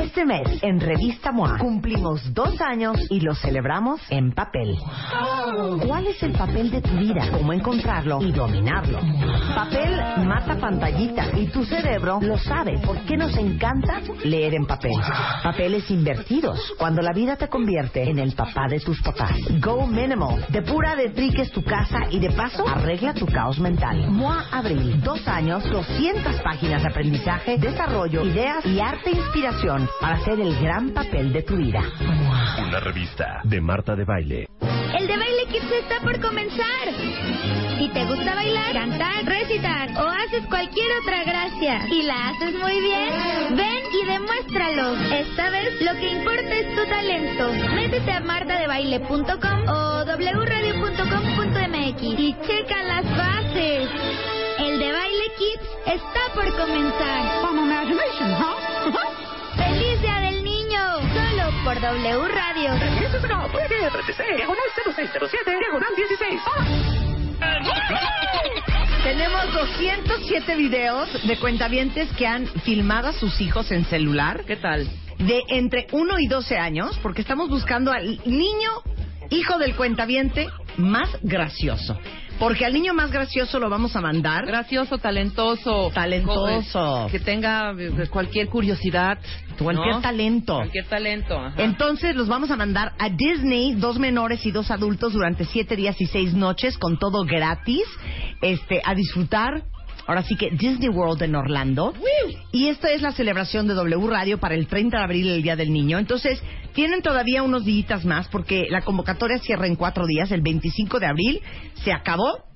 Este mes, en Revista MOA, cumplimos dos años y lo celebramos en papel. ¿Cuál es el papel de tu vida? ¿Cómo encontrarlo y dominarlo? Papel mata pantallitas y tu cerebro lo sabe. ¿Por qué nos encanta leer en papel? Papeles invertidos, cuando la vida te convierte en el papá de tus papás. Go Minimal, depura de triques tu casa y de paso arregla tu caos mental. MOA Abril, dos años, 200 páginas de aprendizaje, desarrollo, ideas y arte e inspiración para hacer el gran papel de tu vida. Una revista de Marta de Baile. El de está por comenzar. Si te gusta bailar, cantar, recitar o haces cualquier otra gracia y la haces muy bien, ven y demuéstralo. Esta vez lo que importa es tu talento. Métete a martadebaile.com o wradio.com.mx y checa las bases. El de Baile Kids está por comenzar. ¡Feliz Día del Niño! Solo por W Radio. Tenemos 207 videos de cuentavientes que han filmado a sus hijos en celular. ¿Qué tal? De entre 1 y 12 años, porque estamos buscando al niño hijo del cuentaviente más gracioso. Porque al niño más gracioso lo vamos a mandar. Gracioso, talentoso. Talentoso. Que tenga eh, cualquier curiosidad. Cualquier ¿no? talento. Cualquier talento. ajá. Entonces los vamos a mandar a Disney, dos menores y dos adultos durante siete días y seis noches con todo gratis, este, a disfrutar. Ahora sí que Disney World en Orlando. Y esta es la celebración de W Radio para el 30 de abril, el Día del Niño. Entonces, tienen todavía unos días más porque la convocatoria cierra en cuatro días. El 25 de abril se acabó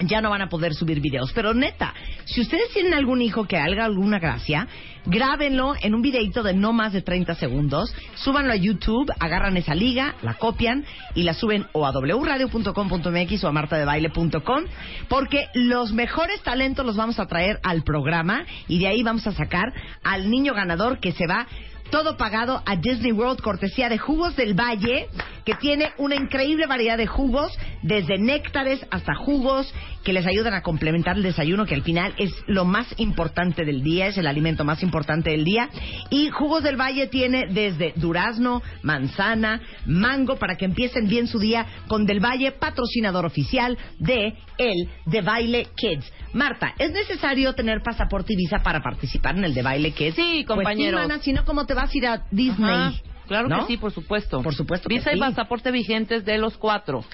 ya no van a poder subir videos. Pero neta, si ustedes tienen algún hijo que haga alguna gracia, grábenlo en un videito de no más de 30 segundos, súbanlo a YouTube, agarran esa liga, la copian y la suben o a wradio.com.mx o a martadebaile.com, porque los mejores talentos los vamos a traer al programa y de ahí vamos a sacar al niño ganador que se va todo pagado a Disney World, cortesía de Jugos del Valle, que tiene una increíble variedad de jugos, desde néctares hasta jugos que les ayudan a complementar el desayuno, que al final es lo más importante del día, es el alimento más importante del día. Y Jugos del Valle tiene desde durazno, manzana, mango, para que empiecen bien su día con Del Valle, patrocinador oficial de el De Baile Kids. Marta, ¿es necesario tener pasaporte y visa para participar en el De Baile Kids? Sí, compañeros. Pues sí, mana, si no, ¿cómo te vas a ir a Disney? Ajá, Claro ¿No? que sí, por supuesto. Por supuesto que Visa sí. y pasaporte vigentes de los cuatro.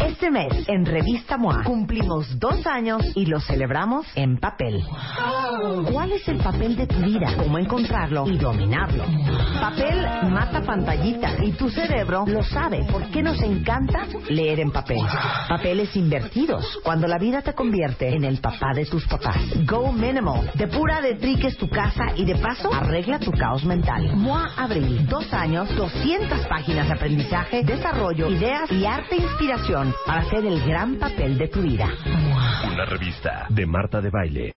Este mes, en Revista MOA, cumplimos dos años y lo celebramos en papel. ¿Cuál es el papel de tu vida? ¿Cómo encontrarlo y dominarlo? Papel mata pantallitas y tu cerebro lo sabe. ¿Por qué nos encanta leer en papel? Papeles invertidos, cuando la vida te convierte en el papá de tus papás. Go Minimal, depura de triques tu casa y de paso arregla tu caos mental. MOA Abril, dos años, 200 páginas de aprendizaje, desarrollo, ideas y arte e inspiración para hacer el gran papel de tu vida. Una revista de Marta de Baile.